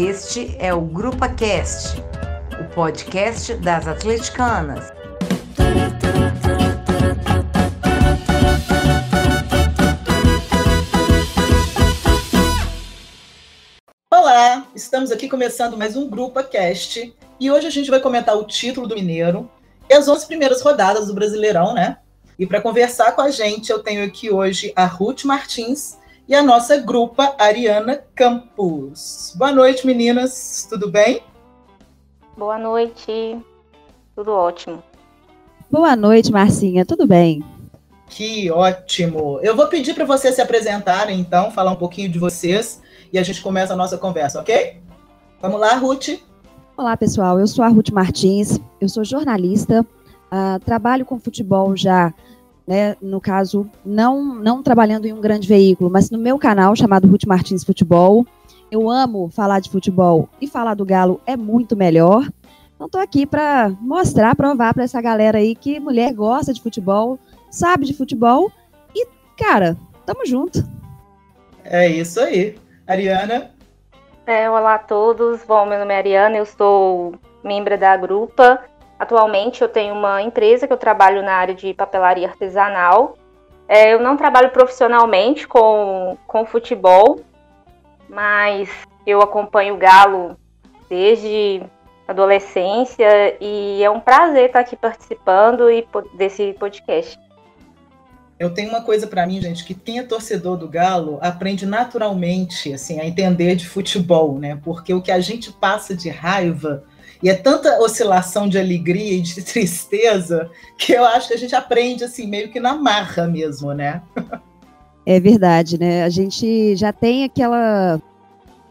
Este é o Grupa Cast, o podcast das atleticanas. Olá, estamos aqui começando mais um Grupa Cast e hoje a gente vai comentar o título do Mineiro e as 11 primeiras rodadas do Brasileirão, né? E para conversar com a gente, eu tenho aqui hoje a Ruth Martins, e a nossa grupa Ariana Campos. Boa noite, meninas. Tudo bem? Boa noite. Tudo ótimo. Boa noite, Marcinha. Tudo bem? Que ótimo. Eu vou pedir para vocês se apresentarem, então, falar um pouquinho de vocês e a gente começa a nossa conversa, ok? Vamos lá, Ruth. Olá, pessoal. Eu sou a Ruth Martins. Eu sou jornalista. Uh, trabalho com futebol já né, no caso, não, não trabalhando em um grande veículo, mas no meu canal chamado Ruth Martins Futebol. Eu amo falar de futebol e falar do Galo é muito melhor. Então estou aqui para mostrar, provar para essa galera aí que mulher gosta de futebol, sabe de futebol e, cara, tamo junto. É isso aí. Ariana? É, olá a todos. Bom, meu nome é Ariana, eu sou membro da Grupa Atualmente eu tenho uma empresa que eu trabalho na área de papelaria artesanal. É, eu não trabalho profissionalmente com, com futebol, mas eu acompanho o Galo desde adolescência e é um prazer estar aqui participando e, desse podcast. Eu tenho uma coisa para mim, gente, que quem é torcedor do Galo aprende naturalmente assim a entender de futebol, né? Porque o que a gente passa de raiva e é tanta oscilação de alegria e de tristeza que eu acho que a gente aprende assim, meio que na marra mesmo, né? É verdade, né? A gente já tem aquela.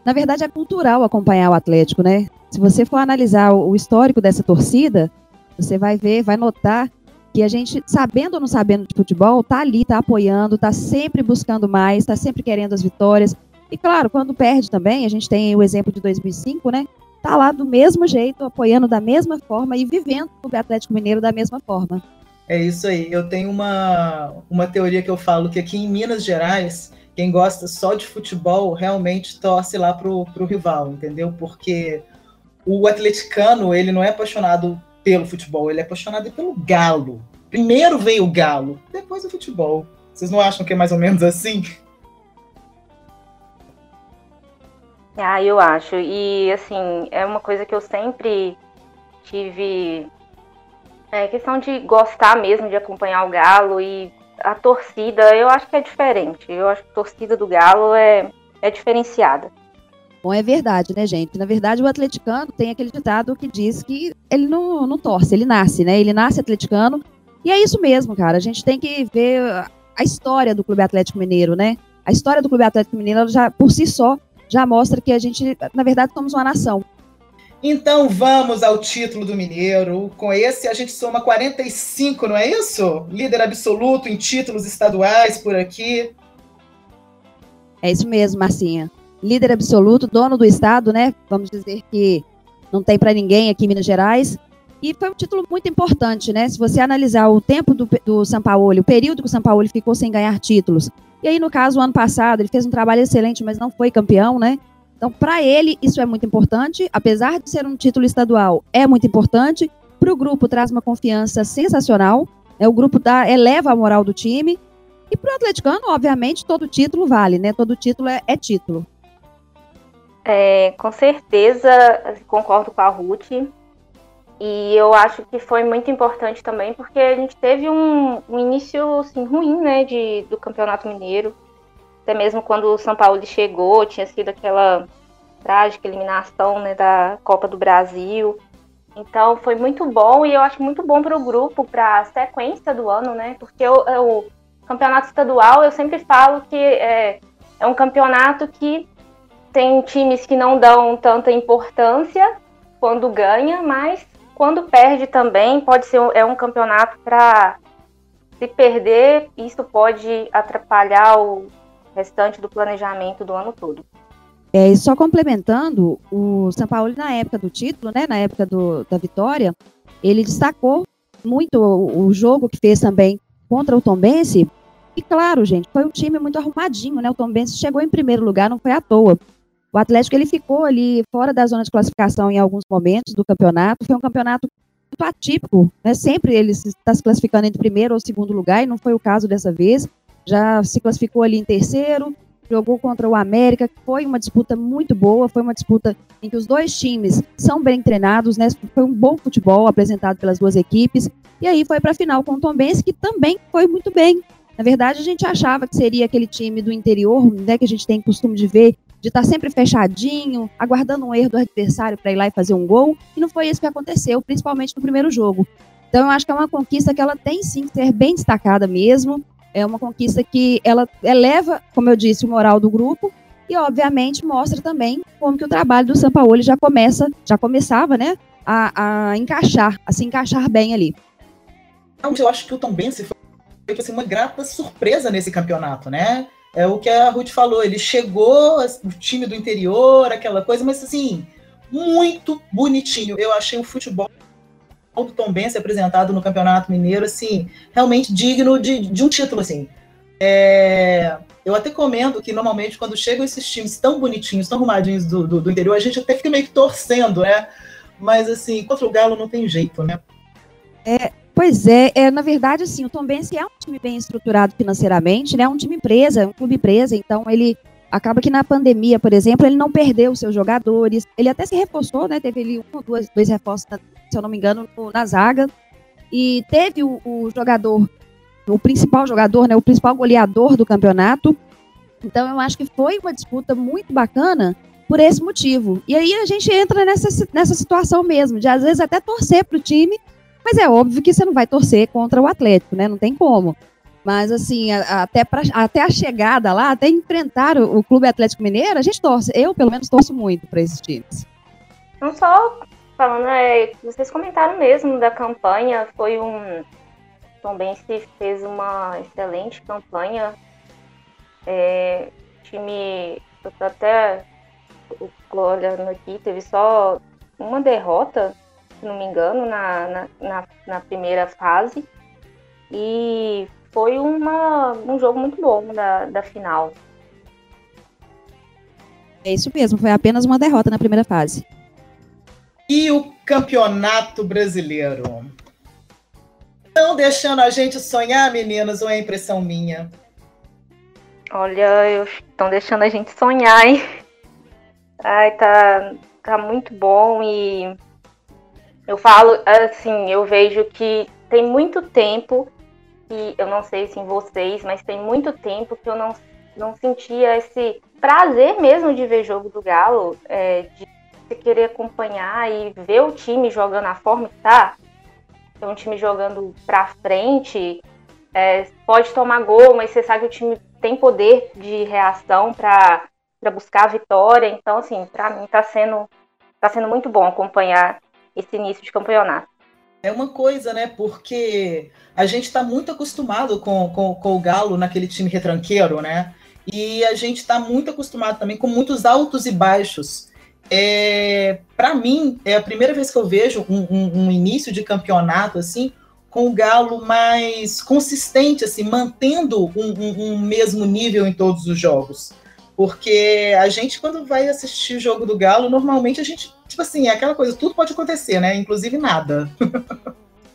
Na verdade, é cultural acompanhar o Atlético, né? Se você for analisar o histórico dessa torcida, você vai ver, vai notar que a gente, sabendo ou não sabendo de futebol, tá ali, tá apoiando, tá sempre buscando mais, tá sempre querendo as vitórias. E claro, quando perde também, a gente tem o exemplo de 2005, né? Tá lá do mesmo jeito, apoiando da mesma forma e vivendo o Atlético Mineiro da mesma forma. É isso aí. Eu tenho uma, uma teoria que eu falo que aqui em Minas Gerais, quem gosta só de futebol realmente torce lá pro, pro rival, entendeu? Porque o atleticano, ele não é apaixonado pelo futebol, ele é apaixonado pelo galo. Primeiro veio o galo, depois o futebol. Vocês não acham que é mais ou menos assim? Ah, eu acho. E, assim, é uma coisa que eu sempre tive. É questão de gostar mesmo de acompanhar o Galo e a torcida, eu acho que é diferente. Eu acho que a torcida do Galo é, é diferenciada. Bom, é verdade, né, gente? Na verdade, o atleticano tem aquele ditado que diz que ele não, não torce, ele nasce, né? Ele nasce atleticano. E é isso mesmo, cara. A gente tem que ver a história do Clube Atlético Mineiro, né? A história do Clube Atlético Mineiro já por si só já mostra que a gente, na verdade, somos uma nação. Então vamos ao título do Mineiro. Com esse a gente soma 45, não é isso? Líder absoluto em títulos estaduais por aqui. É isso mesmo, Marcinha. Líder absoluto, dono do estado, né? Vamos dizer que não tem para ninguém aqui em Minas Gerais. E foi um título muito importante, né? Se você analisar o tempo do, do São Paulo, o período que o São Paulo ficou sem ganhar títulos, e aí, no caso, o ano passado, ele fez um trabalho excelente, mas não foi campeão, né? Então, para ele, isso é muito importante. Apesar de ser um título estadual, é muito importante. Para o grupo, traz uma confiança sensacional. É, o grupo dá, eleva a moral do time. E para o atleticano, obviamente, todo título vale, né? Todo título é, é título. É, com certeza, concordo com a Ruth. E eu acho que foi muito importante também, porque a gente teve um, um início assim, ruim né, de, do Campeonato Mineiro. Até mesmo quando o São Paulo chegou, tinha sido aquela trágica eliminação né, da Copa do Brasil. Então foi muito bom e eu acho muito bom para o grupo, para a sequência do ano, né? Porque o, campeonato estadual eu sempre falo que é, é um campeonato que tem times que não dão tanta importância quando ganha, mas quando perde também, pode ser é um campeonato para se perder, isso pode atrapalhar o restante do planejamento do ano todo. É, e só complementando, o São Paulo, na época do título, né, na época do, da vitória, ele destacou muito o, o jogo que fez também contra o Tombense. E claro, gente, foi um time muito arrumadinho, né? O Tombense chegou em primeiro lugar, não foi à toa. O Atlético ele ficou ali fora da zona de classificação em alguns momentos do campeonato. Foi um campeonato muito atípico, né? Sempre ele está se classificando entre primeiro ou segundo lugar, e não foi o caso dessa vez. Já se classificou ali em terceiro, jogou contra o América, foi uma disputa muito boa, foi uma disputa em que os dois times são bem treinados, né? Foi um bom futebol apresentado pelas duas equipes. E aí foi para a final com o Tom Benz, que também foi muito bem. Na verdade, a gente achava que seria aquele time do interior, né, que a gente tem costume de ver, de estar tá sempre fechadinho, aguardando um erro do adversário para ir lá e fazer um gol, e não foi isso que aconteceu, principalmente no primeiro jogo. Então, eu acho que é uma conquista que ela tem sim que ser bem destacada mesmo. É uma conquista que ela eleva, como eu disse, o moral do grupo e, obviamente, mostra também como que o trabalho do São Paulo já começa, já começava, né, a, a encaixar, a se encaixar bem ali. Eu acho que o Tom Benci foi foi assim, uma grata surpresa nesse campeonato, né? É o que a Ruth falou, ele chegou, o time do interior, aquela coisa, mas assim, muito bonitinho. Eu achei o futebol do Tom Benz apresentado no Campeonato Mineiro, assim, realmente digno de, de um título, assim. É, eu até comento que normalmente quando chegam esses times tão bonitinhos, tão arrumadinhos do, do, do, interior, a gente até fica meio que torcendo, né? Mas assim, contra o Galo não tem jeito, né? É, Pois é, é, na verdade, assim, o Tom Bense é um time bem estruturado financeiramente, né? É um time empresa, um clube empresa, então ele acaba que na pandemia, por exemplo, ele não perdeu seus jogadores, ele até se reforçou, né? Teve ali um ou dois, dois reforços, se eu não me engano, no, na zaga. E teve o, o, jogador, o principal jogador, né? O principal goleador do campeonato. Então eu acho que foi uma disputa muito bacana por esse motivo. E aí a gente entra nessa, nessa situação mesmo, de às vezes até torcer para o time mas é óbvio que você não vai torcer contra o Atlético, né? Não tem como. Mas, assim, até, pra, até a chegada lá, até enfrentar o, o, Clube Atlético Mineiro, a gente torce. Eu, pelo menos, torço muito para esses times. Não só falando, é, vocês comentaram mesmo da campanha, foi um. Tom Benz fez uma excelente campanha. É, time, eu tô até olhando aqui, teve só uma derrota se não me engano, na, na, na, primeira fase. E foi uma, um jogo muito bom da, da final. É isso mesmo, foi apenas uma derrota na primeira fase. E o campeonato brasileiro? Estão deixando a gente sonhar, meninas, ou é impressão minha? Olha, estão deixando a gente sonhar, hein? Ai, tá, tá muito bom e eu falo assim, eu vejo que tem muito tempo que eu não sei se em vocês, mas tem muito tempo que eu não, não sentia esse prazer mesmo de ver jogo do Galo, é, de querer acompanhar e ver o time jogando a forma que tá. É um time jogando pra frente, é, pode tomar gol, mas você sabe que o time tem poder de reação para buscar a vitória. Então, assim, para mim tá sendo, tá sendo muito bom acompanhar esse início de campeonato. É uma coisa, né? Porque a gente está muito acostumado com, com, com, o Galo naquele time retranqueiro, né? E a gente está muito acostumado também com muitos altos e baixos. É, Para mim, é a primeira vez que eu vejo um, um, um, início de campeonato assim, com o Galo mais consistente, assim, mantendo um, um mesmo nível em todos os jogos. Porque a gente, quando vai assistir o jogo do Galo, normalmente a gente, tipo assim, é aquela coisa, tudo pode acontecer, né? Inclusive nada.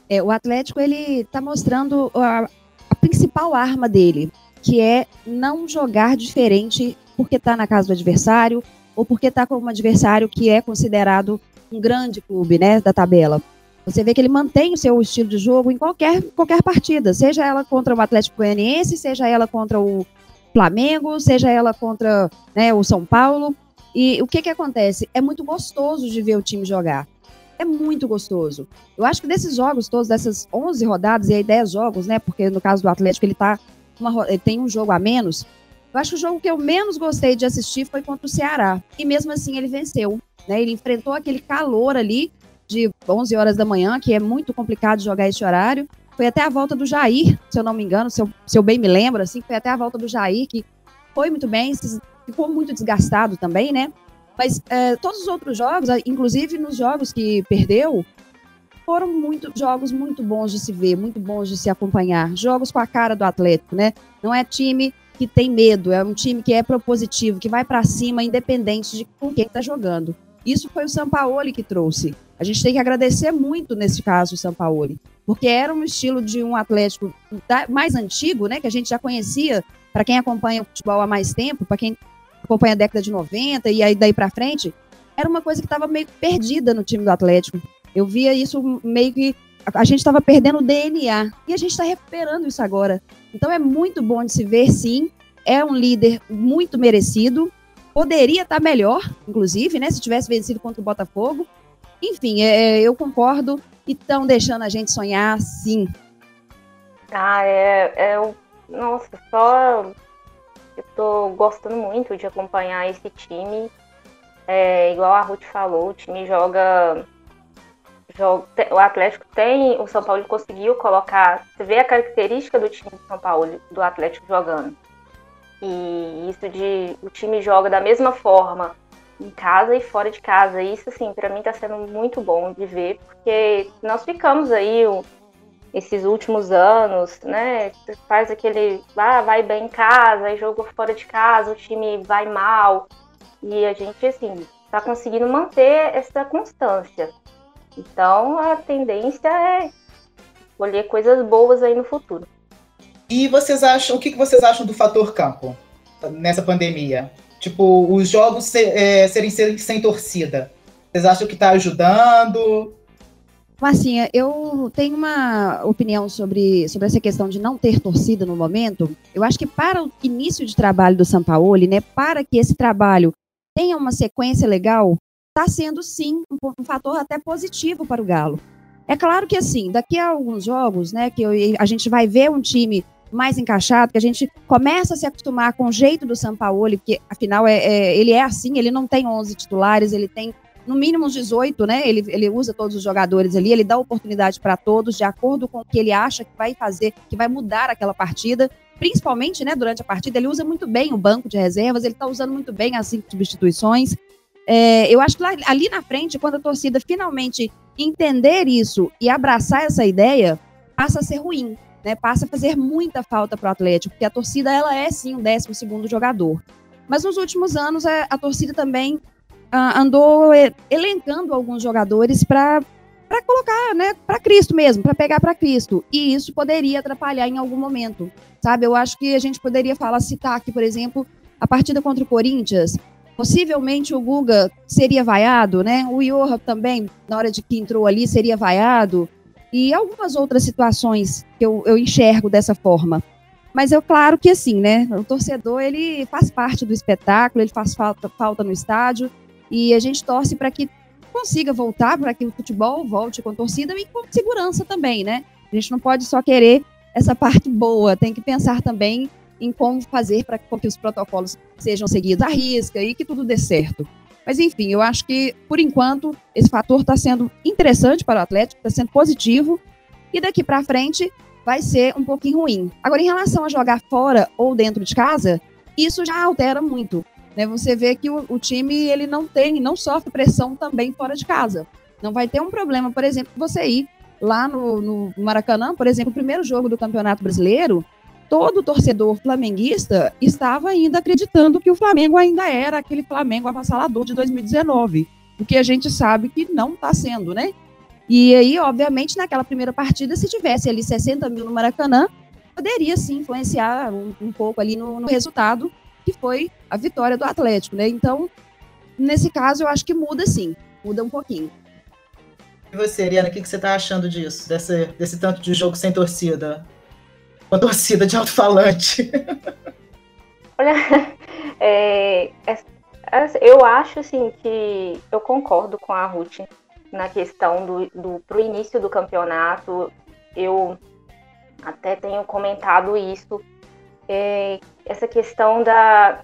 é, o Atlético, ele tá mostrando a, a principal arma dele, que é não jogar diferente porque tá na casa do adversário ou porque tá com um adversário que é considerado um grande clube, né, da tabela. Você vê que ele mantém o seu estilo de jogo em qualquer, qualquer partida, seja ela contra o Atlético Goianiense, seja ela contra o Flamengo, seja ela contra né, o São Paulo. E o que que acontece? É muito gostoso de ver o time jogar. É muito gostoso. Eu acho que desses jogos todos, dessas 11 rodadas, e aí 10 jogos, né? Porque no caso do Atlético ele, tá uma, ele tem um jogo a menos. Eu acho que o jogo que eu menos gostei de assistir foi contra o Ceará. E mesmo assim ele venceu. Né? Ele enfrentou aquele calor ali de 11 horas da manhã, que é muito complicado jogar esse horário. Foi até a volta do Jair, se eu não me engano, se eu, se eu bem me lembro, assim, foi até a volta do Jair, que foi muito bem, ficou muito desgastado também, né? Mas é, todos os outros jogos, inclusive nos jogos que perdeu, foram muito jogos muito bons de se ver, muito bons de se acompanhar. Jogos com a cara do Atlético, né? Não é time que tem medo, é um time que é propositivo, que vai para cima, independente de com quem está jogando. Isso foi o Sampaoli que trouxe. A gente tem que agradecer muito nesse caso o Sampaoli, porque era um estilo de um Atlético mais antigo, né, que a gente já conhecia, para quem acompanha o futebol há mais tempo, para quem acompanha a década de 90 e aí daí para frente, era uma coisa que estava meio perdida no time do Atlético. Eu via isso meio que a gente estava perdendo o DNA e a gente está recuperando isso agora. Então é muito bom de se ver, sim. É um líder muito merecido. Poderia estar tá melhor, inclusive, né? Se tivesse vencido contra o Botafogo. Enfim, é, é eu concordo e estão deixando a gente sonhar, sim. Ah, é, é. Nossa, só. Eu tô gostando muito de acompanhar esse time. É, igual a Ruth falou, o time joga o Atlético tem, o São Paulo conseguiu colocar, você vê a característica do time do São Paulo, do Atlético jogando. E isso de o time joga da mesma forma em casa e fora de casa. Isso assim, para mim tá sendo muito bom de ver, porque nós ficamos aí esses últimos anos, né? Faz aquele, ah, vai bem em casa, aí jogo fora de casa, o time vai mal. E a gente assim, tá conseguindo manter essa constância. Então a tendência é colher coisas boas aí no futuro. E vocês acham, o que vocês acham do fator campo nessa pandemia? Tipo, os jogos ser, é, serem, serem sem torcida. Vocês acham que está ajudando? Marcinha, eu tenho uma opinião sobre, sobre essa questão de não ter torcida no momento. Eu acho que para o início de trabalho do Sampaoli, né, para que esse trabalho tenha uma sequência legal, está sendo sim um, um, fator até positivo para o Galo. É claro que assim, daqui a alguns jogos, né, que eu, a gente vai ver um time mais encaixado, que a gente começa a se acostumar com o jeito do Sampaoli, porque afinal é, é, ele é assim, ele não tem 11 titulares, ele tem no mínimo uns 18, né? Ele, ele usa todos os jogadores ali, ele dá oportunidade para todos de acordo com o que ele acha que vai fazer, que vai mudar aquela partida. Principalmente, né, durante a partida, ele usa muito bem o banco de reservas, ele está usando muito bem as cinco substituições. É, eu acho que lá, ali na frente, quando a torcida finalmente entender isso e abraçar essa ideia, passa a ser ruim, né? Passa a fazer muita falta para o Atlético, porque a torcida ela é sim o 12 segundo jogador. Mas nos últimos anos a, a torcida também ah, andou elencando alguns jogadores para para colocar, né, para Cristo mesmo, para pegar para Cristo. E isso poderia atrapalhar em algum momento, sabe? Eu acho que a gente poderia falar, citar aqui, por exemplo, a partida contra o Corinthians, Possivelmente o Guga seria vaiado, né? O Iorra também, na hora de que entrou ali, seria vaiado. E algumas outras situações que eu, eu enxergo dessa forma. Mas é claro que assim, né? O torcedor, ele faz parte do espetáculo, ele faz falta, falta no estádio. E a gente torce para que consiga voltar, para que o futebol volte com torcida e com segurança também, né? A gente não pode só querer essa parte boa, tem que pensar também em como fazer para que os protocolos sejam seguidos à risca e que tudo dê certo. Mas, enfim, eu acho que, por enquanto, esse fator está sendo interessante para o Atlético, está sendo positivo, e daqui para frente vai ser um pouquinho ruim. Agora, em relação a jogar fora ou dentro de casa, isso já altera muito. Né? Você vê que o, o time ele não tem, não sofre pressão também fora de casa. Não vai ter um problema, por exemplo, você ir lá no, no Maracanã, por exemplo, o primeiro jogo do Campeonato Brasileiro, todo torcedor flamenguista estava ainda acreditando que o Flamengo ainda era aquele Flamengo avassalador de 2019, o que a gente sabe que não está sendo, né? E aí, obviamente, naquela primeira partida, se tivesse ali 60 mil no Maracanã, poderia sim influenciar um, um pouco ali no, no, resultado, que foi a vitória do Atlético, né? Então, nesse caso, eu acho que muda sim, muda um pouquinho. E você, Ariana, o que, que você está achando disso, desse, desse tanto de jogo sem torcida? Uma torcida de alto-falante. Olha, é, é, eu acho assim que eu concordo com a Ruth na questão do, do pro início do campeonato. Eu até tenho comentado isso. É, essa questão da,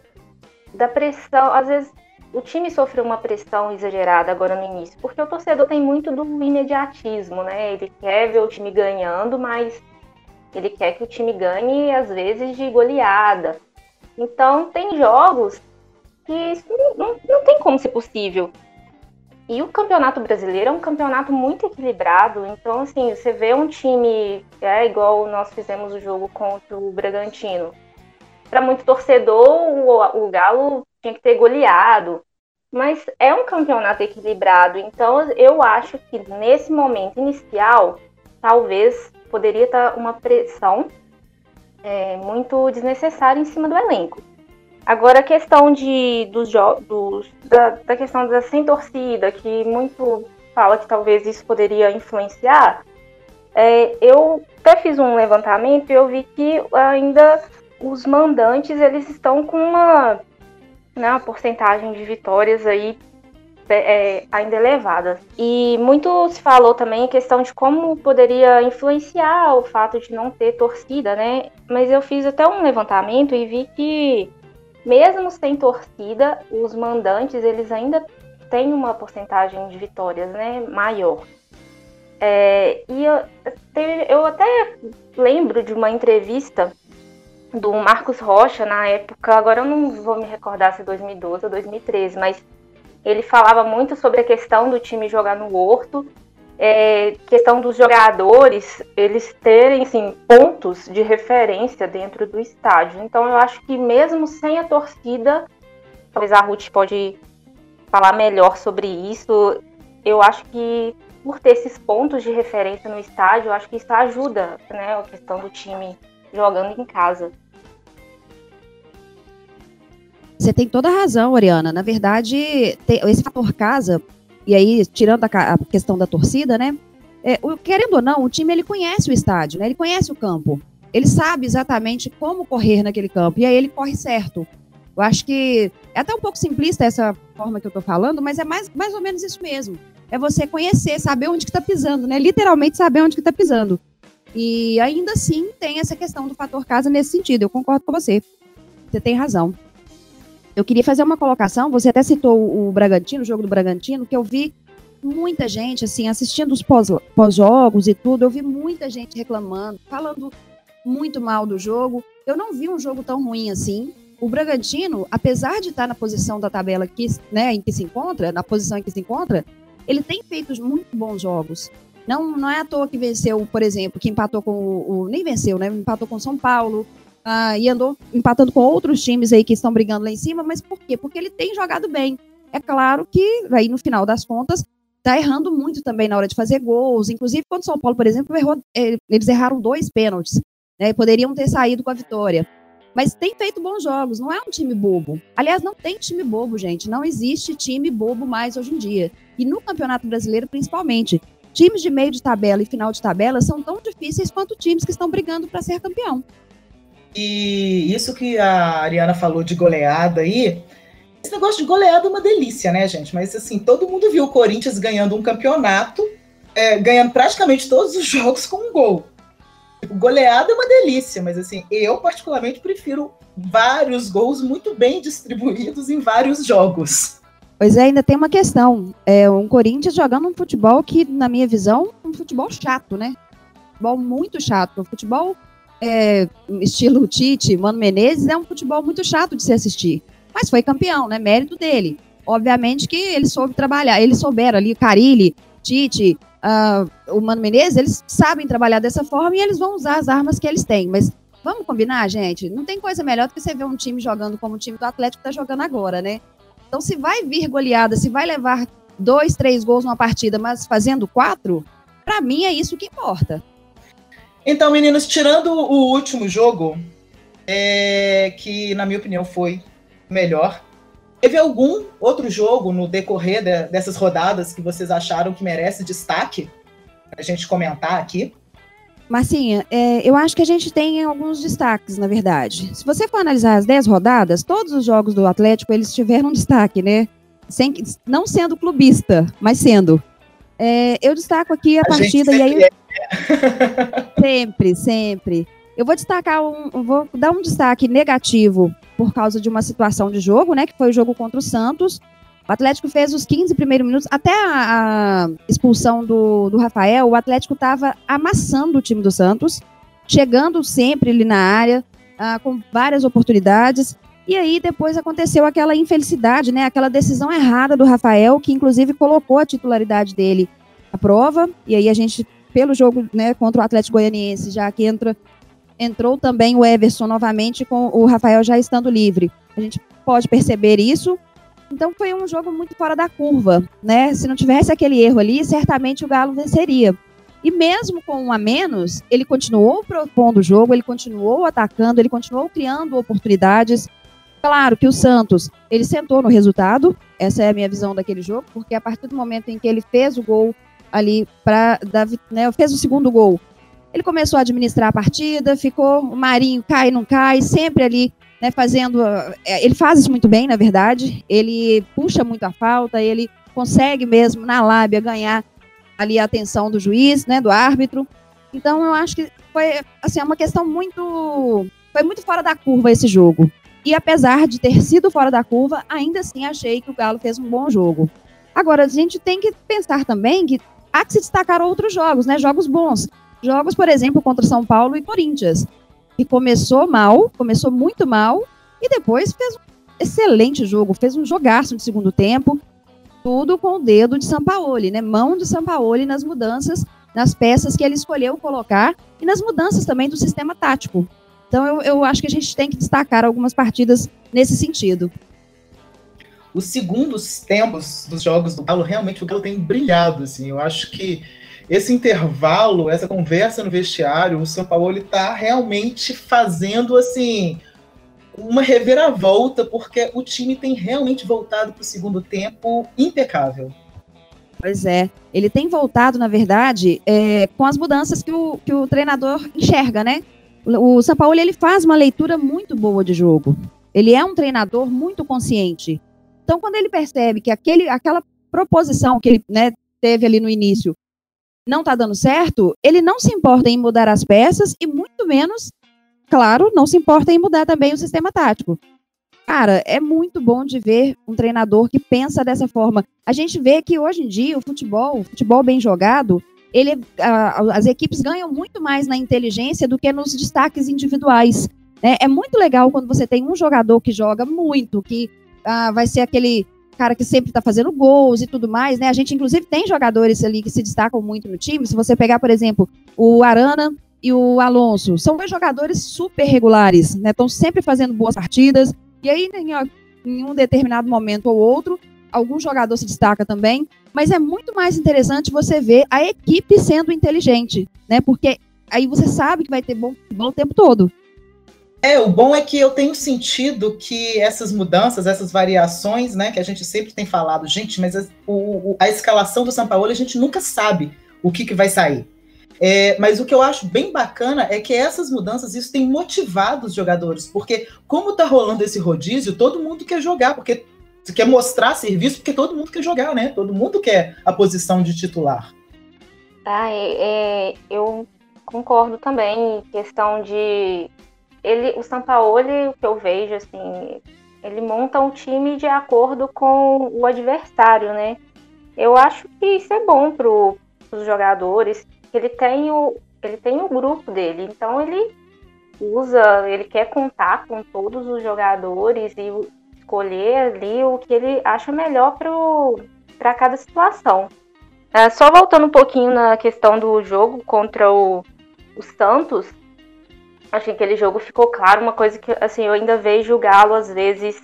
da pressão, às vezes o time sofreu uma pressão exagerada agora no início, porque o torcedor tem muito do imediatismo, né? Ele quer ver o time ganhando, mas ele quer que o time ganhe, às vezes, de goleada. Então, tem jogos que isso não, não tem como ser possível. E o Campeonato Brasileiro é um campeonato muito equilibrado. Então, assim, você vê um time, é igual nós fizemos o jogo contra o Bragantino. para muito torcedor, o, o Galo tinha que ter goleado. Mas é um campeonato equilibrado, então eu acho que nesse momento inicial, talvez poderia estar uma pressão é, muito desnecessária em cima do elenco. Agora a questão de, dos, dos da, da questão da sem torcida, que muito fala que talvez isso poderia influenciar, é, eu até fiz um levantamento e eu vi que ainda os mandantes eles estão com uma, né, uma porcentagem de vitórias aí é, ainda elevada. E muito se falou também a questão de como poderia influenciar o fato de não ter torcida, né? Mas eu fiz até um levantamento e vi que mesmo sem torcida, os mandantes eles ainda têm uma porcentagem de vitórias, né, maior. É, e eu, eu até lembro de uma entrevista do Marcos Rocha na época, agora eu não vou me recordar se 2012 ou 2013, mas ele falava muito sobre a questão do time jogar no Horto, é, questão dos jogadores eles terem assim, pontos de referência dentro do estádio. Então eu acho que mesmo sem a torcida, talvez a Ruth pode falar melhor sobre isso. Eu acho que por ter esses pontos de referência no estádio, eu acho que isso ajuda, né, a questão do time jogando em casa. Você tem toda a razão, Oriana. Na verdade, esse fator casa, e aí tirando a, a questão da torcida, né? É, o, querendo ou não, o time ele conhece o estádio, né? Ele conhece o campo. Ele sabe exatamente como correr naquele campo. E aí ele corre certo. Eu acho que é até um pouco simplista essa forma que eu tô falando, mas é mais, mais ou menos isso mesmo. É você conhecer, saber onde que tá pisando, né? Literalmente saber onde que tá pisando. E ainda assim tem essa questão do fator casa nesse sentido. Eu concordo com você. Você tem razão. Eu queria fazer uma colocação, você até citou o Bragantino, o jogo do Bragantino, que eu vi muita gente, assim, assistindo os pós-jogos e tudo, eu vi muita gente reclamando, falando muito mal do jogo. Eu não vi um jogo tão ruim assim. O Bragantino, apesar de estar na posição da tabela que, né, em que se encontra, na posição em que se encontra, ele tem feito muito bons jogos. Não, não é à toa que venceu, por exemplo, que empatou com o, o nem venceu, né? Empatou com São Paulo, ah, e andou empatando com outros times aí que estão brigando lá em cima, mas por quê? Porque ele tem jogado bem. É claro que aí no final das contas tá errando muito também na hora de fazer gols. Inclusive, quando o São Paulo, por exemplo, errou, eh, eles erraram dois pênaltis, né? Poderiam ter saído com a vitória. Mas tem feito bons jogos, não é um time bobo. Aliás, não tem time bobo, gente. Não existe time bobo mais hoje em dia. E no Campeonato Brasileiro, principalmente. Times de meio de tabela e final de tabela são tão difíceis quanto times que estão brigando para ser campeão. E isso que a Ariana falou de goleada aí, esse negócio de goleada é uma delícia, né, gente? Mas assim, todo mundo viu o Corinthians ganhando um campeonato, é, ganhando praticamente todos os jogos com um gol. Tipo, goleada é uma delícia, mas assim, eu particularmente prefiro vários gols muito bem distribuídos em vários jogos. Pois é, ainda tem uma questão. É um Corinthians jogando um futebol que, na minha visão, um futebol chato, né? Futebol muito chato. Futebol é, estilo Tite, Mano Menezes, é um futebol muito chato de se assistir. Mas foi campeão, né? Mérito dele. Obviamente que ele soube trabalhar, eles souberam ali, Carilli, Tite, uh, o Mano Menezes, eles sabem trabalhar dessa forma e eles vão usar as armas que eles têm. Mas vamos combinar, gente? Não tem coisa melhor do que você ver um time jogando como o time do Atlético está jogando agora, né? Então, se vai vir goleada, se vai levar dois, três gols numa partida, mas fazendo quatro, para mim é isso que importa. Então, meninos, tirando o último jogo, é, que na minha opinião foi melhor, teve algum outro jogo no decorrer de, dessas rodadas que vocês acharam que merece destaque para a gente comentar aqui? Marcinha, é, eu acho que a gente tem alguns destaques, na verdade. Se você for analisar as 10 rodadas, todos os jogos do Atlético, eles tiveram destaque, né? Sem, não sendo clubista, mas sendo. É, eu destaco aqui a, a partida e aí. É. sempre, sempre. Eu vou destacar um, vou dar um destaque negativo por causa de uma situação de jogo, né? Que foi o jogo contra o Santos. O Atlético fez os 15 primeiros minutos, até a, a expulsão do, do Rafael, o Atlético estava amassando o time do Santos, chegando sempre ali na área, uh, com várias oportunidades. E aí depois aconteceu aquela infelicidade, né? Aquela decisão errada do Rafael, que inclusive colocou a titularidade dele à prova. E aí a gente pelo jogo né, contra o Atlético Goianiense, já que entra entrou também o Everson novamente com o Rafael já estando livre. A gente pode perceber isso. Então foi um jogo muito fora da curva, né? Se não tivesse aquele erro ali, certamente o Galo venceria. E mesmo com um a menos, ele continuou propondo o jogo, ele continuou atacando, ele continuou criando oportunidades. Claro que o Santos, ele sentou no resultado, essa é a minha visão daquele jogo, porque a partir do momento em que ele fez o gol ali para né, fez o segundo gol, ele começou a administrar a partida, ficou o Marinho cai não cai, sempre ali, né, fazendo, é, ele faz isso muito bem, na verdade. Ele puxa muito a falta, ele consegue mesmo na lábia ganhar ali a atenção do juiz, né, do árbitro. Então eu acho que foi assim, é uma questão muito foi muito fora da curva esse jogo. E apesar de ter sido fora da curva, ainda assim achei que o Galo fez um bom jogo. Agora, a gente tem que pensar também que há que se destacar outros jogos, né? Jogos bons. Jogos, por exemplo, contra São Paulo e Corinthians. Que começou mal, começou muito mal, e depois fez um excelente jogo, fez um jogaço de segundo tempo, tudo com o dedo de Sampaoli, né? Mão de Sampaoli nas mudanças, nas peças que ele escolheu colocar e nas mudanças também do sistema tático. Então eu, eu acho que a gente tem que destacar algumas partidas nesse sentido. Os segundos tempos dos jogos do Galo, realmente o Galo tem brilhado, assim. Eu acho que esse intervalo, essa conversa no vestiário, o São Paulo está realmente fazendo assim uma reviravolta, porque o time tem realmente voltado para o segundo tempo impecável. Pois é, ele tem voltado, na verdade, é, com as mudanças que o, que o treinador enxerga, né? O São Paulo ele faz uma leitura muito boa de jogo. Ele é um treinador muito consciente. Então, quando ele percebe que aquele, aquela proposição que ele né, teve ali no início não está dando certo, ele não se importa em mudar as peças e muito menos, claro, não se importa em mudar também o sistema tático. Cara, é muito bom de ver um treinador que pensa dessa forma. A gente vê que hoje em dia o futebol, o futebol bem jogado, ele, as equipes ganham muito mais na inteligência do que nos destaques individuais. Né? É muito legal quando você tem um jogador que joga muito, que ah, vai ser aquele cara que sempre está fazendo gols e tudo mais, né? A gente, inclusive, tem jogadores ali que se destacam muito no time. Se você pegar, por exemplo, o Arana e o Alonso, são dois jogadores super regulares, né? Estão sempre fazendo boas partidas. E aí, em, em um determinado momento ou outro, algum jogador se destaca também, mas é muito mais interessante você ver a equipe sendo inteligente, né? Porque aí você sabe que vai ter bom futebol o tempo todo. É, o bom é que eu tenho sentido que essas mudanças, essas variações, né, que a gente sempre tem falado, gente, mas a, o, a escalação do São Paulo a gente nunca sabe o que, que vai sair. É, mas o que eu acho bem bacana é que essas mudanças, isso tem motivado os jogadores, porque como tá rolando esse rodízio, todo mundo quer jogar, porque você quer mostrar serviço porque todo mundo quer jogar, né? Todo mundo quer a posição de titular. Ah, é, é, eu concordo também. Questão de ele, o Sampaoli, o que eu vejo assim, ele monta um time de acordo com o adversário, né? Eu acho que isso é bom para os jogadores. Ele tem o ele tem o grupo dele, então ele usa, ele quer contar com todos os jogadores e escolher ali o que ele acha melhor para cada situação. É, só voltando um pouquinho na questão do jogo contra o, o Santos, acho que aquele jogo ficou claro uma coisa que assim eu ainda vejo o Galo às vezes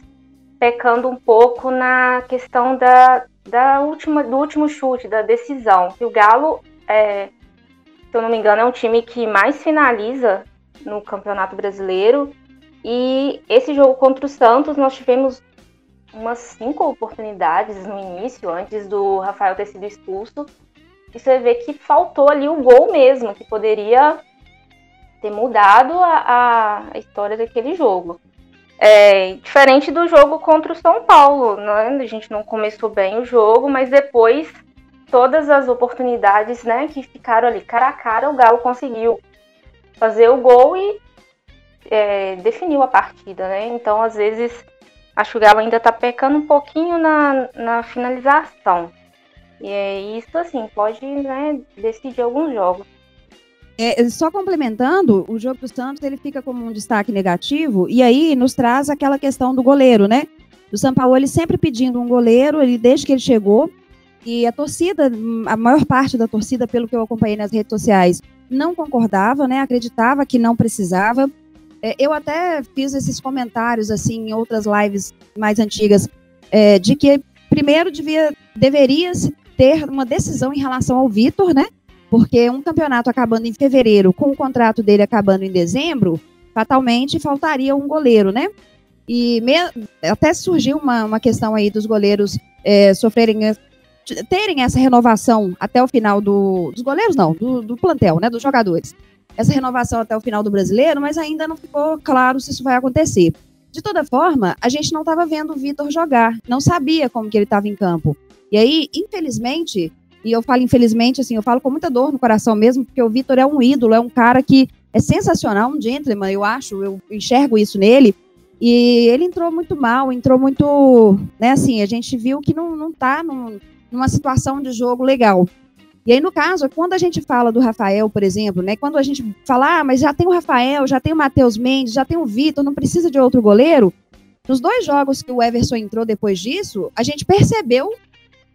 pecando um pouco na questão da, da última do último chute da decisão que o Galo é, se eu não me engano é um time que mais finaliza no Campeonato Brasileiro e esse jogo contra o Santos, nós tivemos umas cinco oportunidades no início, antes do Rafael ter sido expulso. E você vê que faltou ali o gol mesmo, que poderia ter mudado a, a história daquele jogo. É, diferente do jogo contra o São Paulo, né? a gente não começou bem o jogo, mas depois todas as oportunidades né, que ficaram ali cara a cara, o Galo conseguiu fazer o gol e é, definiu a partida, né? Então, às vezes, acho que o Galo ainda tá pecando um pouquinho na, na finalização. E é isso, assim, pode né, decidir alguns jogos. É, só complementando, o jogo do Santos ele fica como um destaque negativo, e aí nos traz aquela questão do goleiro, né? O São Paulo ele sempre pedindo um goleiro, ele desde que ele chegou, e a torcida, a maior parte da torcida, pelo que eu acompanhei nas redes sociais, não concordava, né? Acreditava que não precisava. É, eu até fiz esses comentários assim em outras lives mais antigas é, de que primeiro devia deveria se ter uma decisão em relação ao Vitor, né? Porque um campeonato acabando em fevereiro, com o contrato dele acabando em dezembro, fatalmente faltaria um goleiro, né? E me, até surgiu uma, uma questão aí dos goleiros é, sofrerem terem essa renovação até o final do, dos goleiros, não, do, do plantel, né, dos jogadores. Essa renovação até o final do brasileiro, mas ainda não ficou claro se isso vai acontecer. De toda forma, a gente não estava vendo o Vitor jogar, não sabia como que ele estava em campo. E aí, infelizmente, e eu falo infelizmente, assim, eu falo com muita dor no coração mesmo, porque o Vitor é um ídolo, é um cara que é sensacional, um gentleman, eu acho, eu enxergo isso nele. E ele entrou muito mal, entrou muito, né, assim, a gente viu que não, não tá num, numa situação de jogo legal. E aí, no caso, quando a gente fala do Rafael, por exemplo, né? Quando a gente fala, ah, mas já tem o Rafael, já tem o Matheus Mendes, já tem o Vitor, não precisa de outro goleiro. Nos dois jogos que o Everson entrou depois disso, a gente percebeu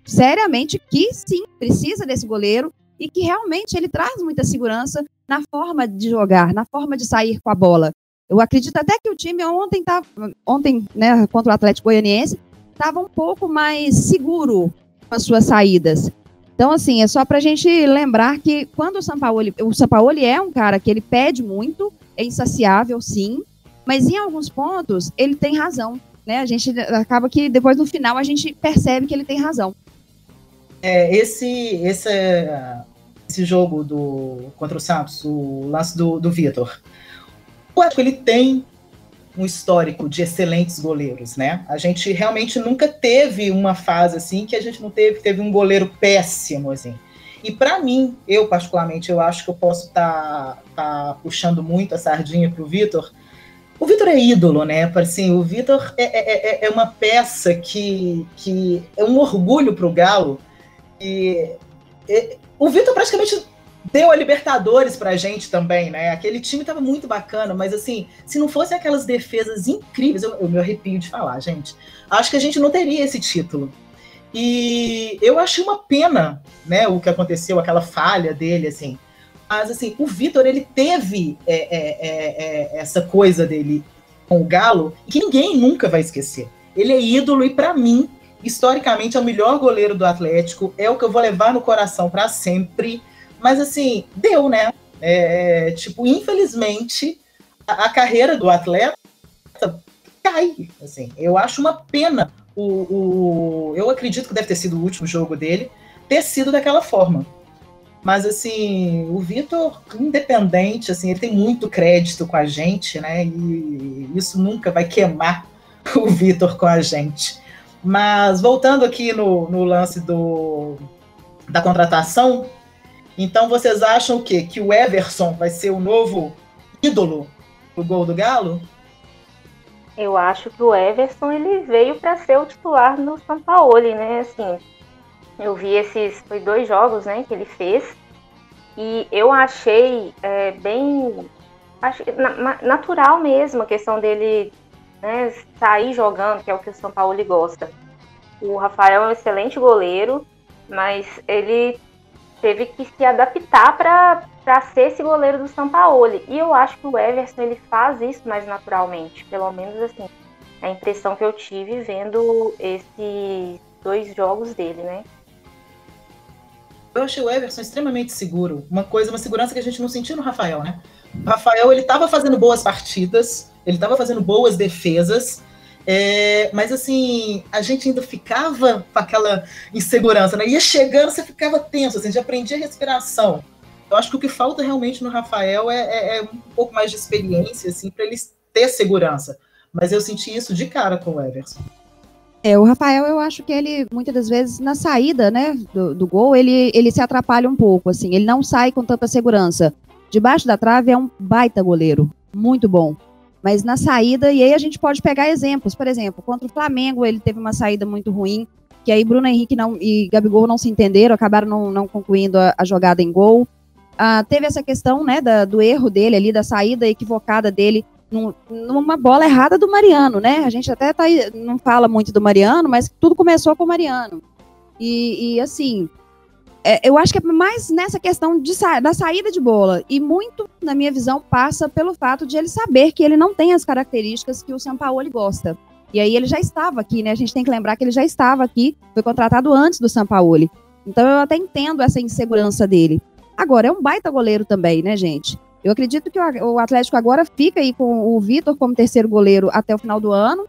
seriamente que sim, precisa desse goleiro e que realmente ele traz muita segurança na forma de jogar, na forma de sair com a bola. Eu acredito até que o time ontem, tá, ontem né, contra o Atlético Goianiense, estava um pouco mais seguro com as suas saídas. Então, assim, é só para a gente lembrar que quando o Sampaoli, o Sampaoli é um cara que ele pede muito, é insaciável, sim, mas em alguns pontos ele tem razão, né? A gente acaba que depois no final a gente percebe que ele tem razão. É, esse, esse, esse jogo do contra o Santos, o lance do, do Vitor, acho que ele tem um histórico de excelentes goleiros, né? A gente realmente nunca teve uma fase assim que a gente não teve, teve um goleiro péssimo, assim. E para mim, eu particularmente, eu acho que eu posso estar tá, tá puxando muito a sardinha para o Vitor. O Vitor é ídolo, né? Assim, o Vitor é, é, é, é uma peça que, que é um orgulho para o Galo. E, e o Vitor praticamente deu a Libertadores pra gente também, né? Aquele time tava muito bacana, mas assim, se não fosse aquelas defesas incríveis, eu, eu me arrepio de falar, gente. Acho que a gente não teria esse título. E eu achei uma pena, né, o que aconteceu, aquela falha dele, assim. Mas, assim, o Vitor, ele teve é, é, é, é essa coisa dele com o Galo que ninguém nunca vai esquecer. Ele é ídolo e, para mim, historicamente, é o melhor goleiro do Atlético. É o que eu vou levar no coração para sempre. Mas assim, deu, né? É, é, tipo, infelizmente, a, a, carreira do atleta cai. Assim, eu acho uma pena. O, o, eu acredito que deve ter sido o último jogo dele ter sido daquela forma. Mas assim, o Vitor, independente, assim, ele tem muito crédito com a gente, né? E isso nunca vai queimar o Vitor com a gente. Mas voltando aqui no, no lance do, da contratação, então vocês acham o quê? Que o Everson vai ser o novo ídolo do gol do Galo? Eu acho que o Everson ele veio para ser o titular no São Paulo, né? Assim, eu vi esses foi dois jogos, né, que ele fez e eu achei é, bem acho, na, natural mesmo a questão dele né, sair jogando, que é o que o São Paulo gosta. O Rafael é um excelente goleiro, mas ele teve que se adaptar para ser esse goleiro do São Paulo. E eu acho que o Everson ele faz isso mais naturalmente, pelo menos assim, a impressão que eu tive vendo esses dois jogos dele, né? Eu achei o Everson extremamente seguro. Uma coisa, uma segurança que a gente não sentiu no Rafael, né? O Rafael, ele estava fazendo boas partidas, ele estava fazendo boas defesas, é, mas assim, a gente ainda ficava com aquela insegurança, né? Ia chegando, você ficava tenso, assim, já aprendia a respiração. Eu acho que o que falta realmente no Rafael é, é, é um pouco mais de experiência, assim, para eles ter segurança. Mas eu senti isso de cara com o Everson. É, o Rafael, eu acho que ele, muitas das vezes, na saída, né, do, do gol, ele, ele se atrapalha um pouco, assim, ele não sai com tanta segurança. Debaixo da trave é um baita goleiro, muito bom. Mas na saída, e aí a gente pode pegar exemplos. Por exemplo, contra o Flamengo, ele teve uma saída muito ruim, que aí Bruno Henrique não, e Gabigol não se entenderam, acabaram não, não concluindo a, a, jogada em gol. Ah, teve essa questão né, da, do erro dele ali, da saída equivocada dele num, numa bola errada do Mariano, né? A gente até tá, não fala muito do Mariano, mas tudo começou com o Mariano. E, e assim, é, eu acho que é mais nessa questão de da saída de bola. E muito, na minha visão, passa pelo fato de ele saber que ele não tem as características que o Sampaoli gosta. E aí ele já estava aqui, né? A gente tem que lembrar que ele já estava aqui, foi contratado antes do Sampaoli. Então eu até entendo essa insegurança dele. Agora, é um baita goleiro também, né, gente? Eu acredito que o Atlético agora fica aí com o Vitor como terceiro goleiro até o final do ano.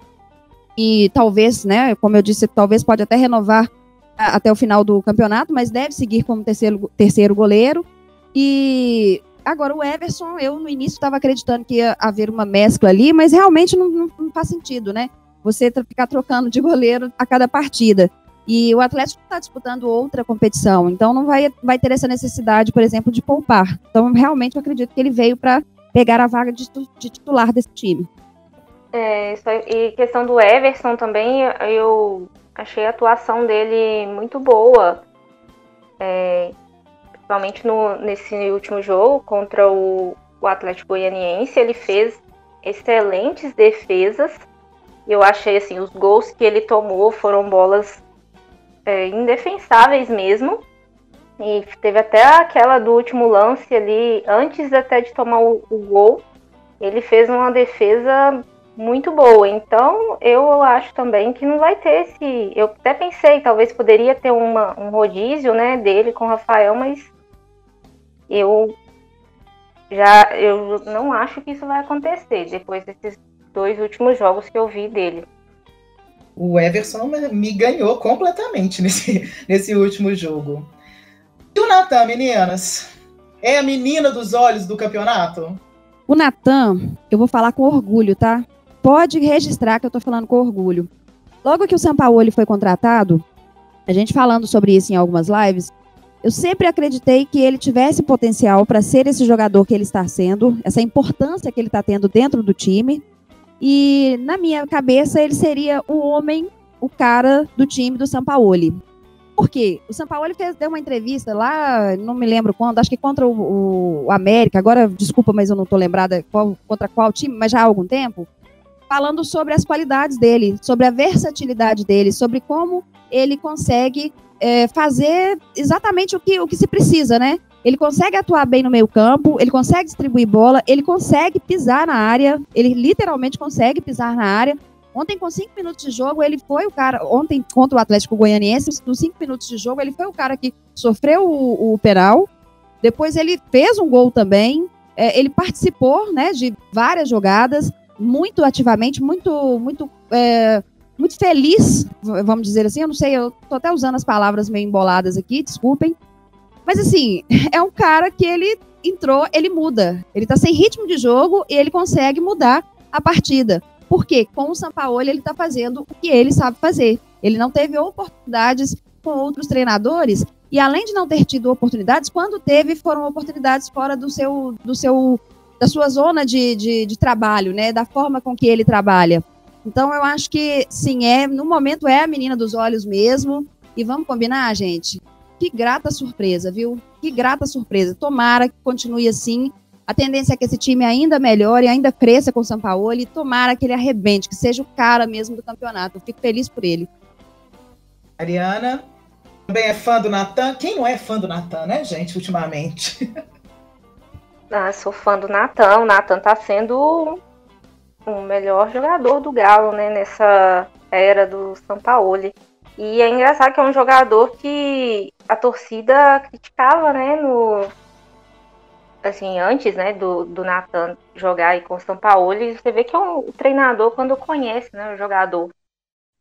E talvez, né, como eu disse, talvez pode até renovar até o final do campeonato, mas deve seguir como terceiro, terceiro goleiro. E agora o Everson, eu no início estava acreditando que ia haver uma mescla ali, mas realmente não, não, não faz sentido, né? Você ficar trocando de goleiro a cada partida. E o Atlético está disputando outra competição, então não vai, vai ter essa necessidade, por exemplo, de poupar. Então, realmente, eu acredito que ele veio para pegar a vaga de, de titular desse time. É, e questão do Everson também, eu achei a atuação dele muito boa. É, principalmente no, nesse último jogo contra o, o Atlético Goianiense, ele fez excelentes defesas. Eu achei assim, os gols que ele tomou foram bolas é, indefensáveis mesmo. E teve até aquela do último lance ali, antes até de tomar o, o gol, ele fez uma defesa muito boa. Então, eu acho também que não vai ter esse. Eu até pensei, talvez poderia ter uma, um rodízio, né, dele com o Rafael, mas eu já eu não acho que isso vai acontecer depois desses dois últimos jogos que eu vi dele. O Everson me ganhou completamente nesse, nesse último jogo. E o Natan, meninas? É a menina dos olhos do campeonato? O Natan, eu vou falar com orgulho, tá? Pode registrar que eu estou falando com orgulho. Logo que o Sampaoli foi contratado, a gente falando sobre isso em algumas lives, eu sempre acreditei que ele tivesse potencial para ser esse jogador que ele está sendo, essa importância que ele está tendo dentro do time. E na minha cabeça ele seria o homem, o cara do time do Sampaoli. Por quê? O Sampaoli fez, deu uma entrevista lá, não me lembro quando, acho que contra o, o América, agora desculpa, mas eu não estou lembrada qual, contra qual time, mas já há algum tempo falando sobre as qualidades dele, sobre a versatilidade dele, sobre como ele consegue é, fazer exatamente o que, o que se precisa, né? Ele consegue atuar bem no meio campo, ele consegue distribuir bola, ele consegue pisar na área, ele literalmente consegue pisar na área. Ontem, com cinco minutos de jogo, ele foi o cara. Ontem, contra o Atlético Goianiense, com cinco minutos de jogo, ele foi o cara que sofreu o, o penal. Depois, ele fez um gol também. É, ele participou né, de várias jogadas muito ativamente, muito, muito, é, muito feliz, vamos dizer assim. Eu não sei, eu tô até usando as palavras meio emboladas aqui, desculpem. Mas assim, é um cara que ele entrou, ele muda. Ele tá sem ritmo de jogo e ele consegue mudar a partida. Porque com o Sampaoli ele tá fazendo o que ele sabe fazer. Ele não teve oportunidades com outros treinadores e além de não ter tido oportunidades, quando teve foram oportunidades fora do seu do seu da sua zona de, de, de, trabalho, né? Da forma com que ele trabalha. Então eu acho que sim, é no momento é a menina dos olhos mesmo. E vamos combinar, gente. Que grata surpresa, viu? Que grata surpresa. Tomara que continue assim. A tendência é que esse time ainda melhore, ainda cresça com o e tomara que ele arrebente, que seja o cara mesmo do campeonato. Eu fico feliz por ele. Ariana, também é fã do Natan. Quem não é fã do Natan, né, gente, ultimamente? Ah, sou fã do Natan. O Natan tá sendo o melhor jogador do Galo, né? Nessa era do Sampaoli. E é engraçado que é um jogador que a torcida criticava, né? No, assim, antes, né, do, do Nathan jogar aí com o Sampaoli, você vê que é um treinador quando conhece, né, o jogador.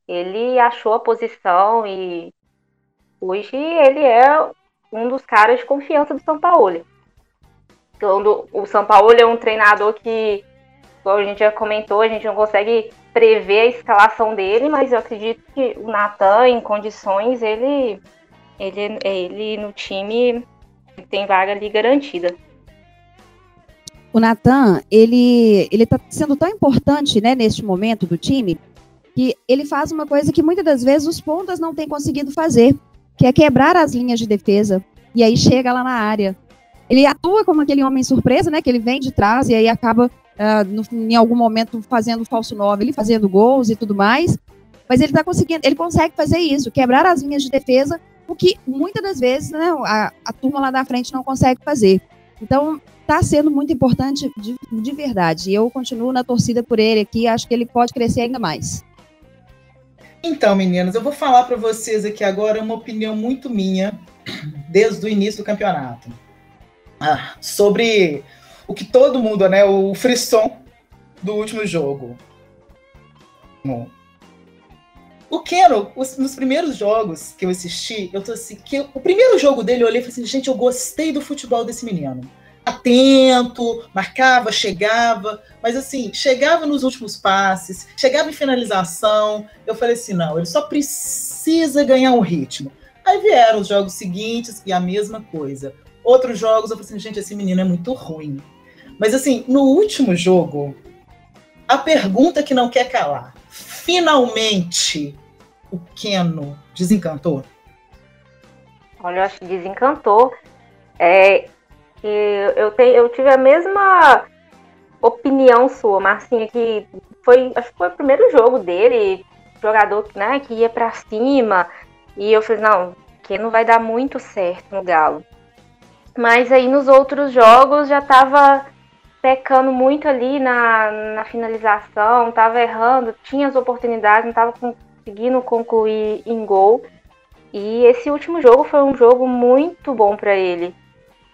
Ele achou a posição e hoje ele é um dos caras de confiança do Sampaoli. Quando o São Paulo é um treinador que, como a gente já comentou, a gente não consegue prever a escalação dele, mas eu acredito que o Natan, em condições, ele, ele, ele no time tem vaga ali garantida. O Natan, ele ele está sendo tão importante, né, neste momento do time, que ele faz uma coisa que muitas das vezes os pontas não têm conseguido fazer, que é quebrar as linhas de defesa e aí chega lá na área. Ele atua como aquele homem surpresa, né? Que ele vem de trás e aí acaba, uh, no, em algum momento, fazendo falso 9, ele fazendo gols e tudo mais. Mas ele tá conseguindo, ele consegue fazer isso, quebrar as linhas de defesa o que muitas das vezes né, a, a turma lá da frente não consegue fazer. Então, está sendo muito importante de, de verdade. E eu continuo na torcida por ele aqui, acho que ele pode crescer ainda mais. Então, meninas, eu vou falar para vocês aqui agora uma opinião muito minha, desde o início do campeonato, ah, sobre o que todo mundo, né, o frisson do último jogo. O Keno, nos primeiros jogos que eu assisti, eu tô assim, que o primeiro jogo dele eu olhei e falei assim, gente, eu gostei do futebol desse menino atento, marcava, chegava, mas assim, chegava nos últimos passes, chegava em finalização. Eu falei assim: não, ele só precisa ganhar um ritmo. Aí vieram os jogos seguintes e a mesma coisa. Outros jogos, eu falei assim: gente, esse menino é muito ruim. Mas assim, no último jogo, a pergunta que não quer calar: finalmente o Keno desencantou? Olha, eu acho que desencantou. É, que eu, te, eu tive a mesma opinião sua, Marcinha, que foi, acho que foi o primeiro jogo dele, jogador né, que ia para cima, e eu falei, não, que não vai dar muito certo no Galo. Mas aí nos outros jogos já tava pecando muito ali na, na finalização, tava errando, tinha as oportunidades, não tava conseguindo concluir em gol. E esse último jogo foi um jogo muito bom para ele.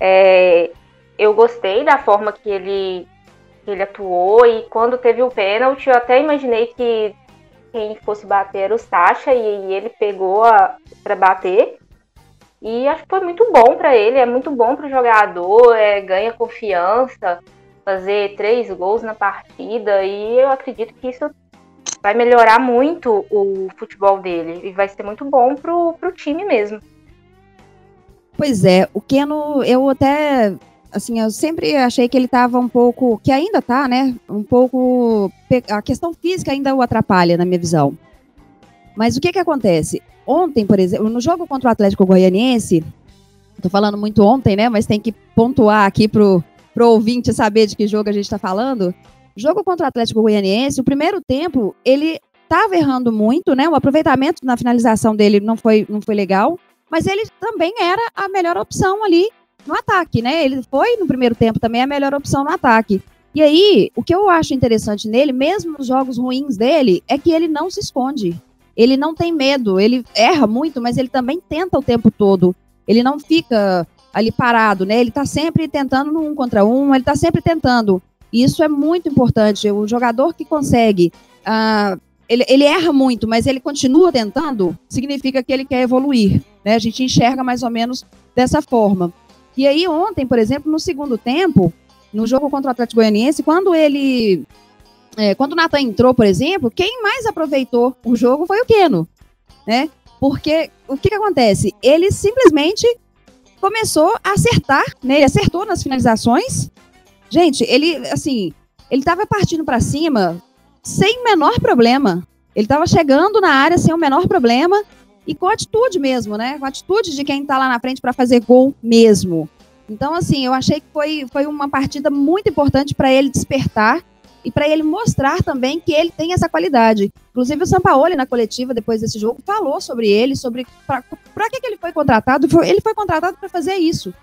É, eu gostei da forma que ele, que ele atuou e quando teve o pênalti, eu até imaginei que quem fosse bater era o Sacha e, e ele pegou para bater. E acho que foi muito bom para ele, é muito bom para o jogador, é, ganha confiança, fazer três gols na partida e eu acredito que isso vai melhorar muito o futebol dele e vai ser muito bom pro, pro time mesmo. Pois é, o Keno, eu até, assim, eu sempre achei que ele estava um pouco, que ainda tá, né, um pouco, a questão física ainda o atrapalha, na minha visão. Mas o que que acontece? Ontem, por exemplo, no jogo contra o Atlético Goianiense, tô falando muito ontem, né, mas tem que pontuar aqui pro, pro ouvinte saber de que jogo a gente está falando. Jogo contra o Atlético Goianiense, o primeiro tempo, ele estava errando muito, né, o aproveitamento na finalização dele não foi, não foi legal, mas ele também era a melhor opção ali no ataque, né? Ele foi no primeiro tempo também a melhor opção no ataque. E aí, o que eu acho interessante nele, mesmo nos jogos ruins dele, é que ele não se esconde. Ele não tem medo, ele erra muito, mas ele também tenta o tempo todo. Ele não fica ali parado, né? Ele tá sempre tentando no um contra um, ele tá sempre tentando. E isso é muito importante. O jogador que consegue uh, ele, ele erra muito, mas ele continua tentando, significa que ele quer evoluir. Né? A gente enxerga mais ou menos dessa forma. E aí, ontem, por exemplo, no segundo tempo, no jogo contra o Atlético Goianiense, quando ele. É, quando o Natan entrou, por exemplo, quem mais aproveitou o jogo foi o Keno. Né? Porque o que, que acontece? Ele simplesmente começou a acertar, né? Ele acertou nas finalizações. Gente, ele, assim, ele estava partindo para cima sem menor problema. Ele estava chegando na área sem o menor problema e com atitude mesmo, né? Com atitude de quem está lá na frente para fazer gol mesmo. Então, assim, eu achei que foi, foi uma partida muito importante para ele despertar e para ele mostrar também que ele tem essa qualidade. Inclusive, o Sampaoli, na coletiva, depois desse jogo, falou sobre ele, sobre para que, que ele foi contratado. Ele foi contratado para fazer isso.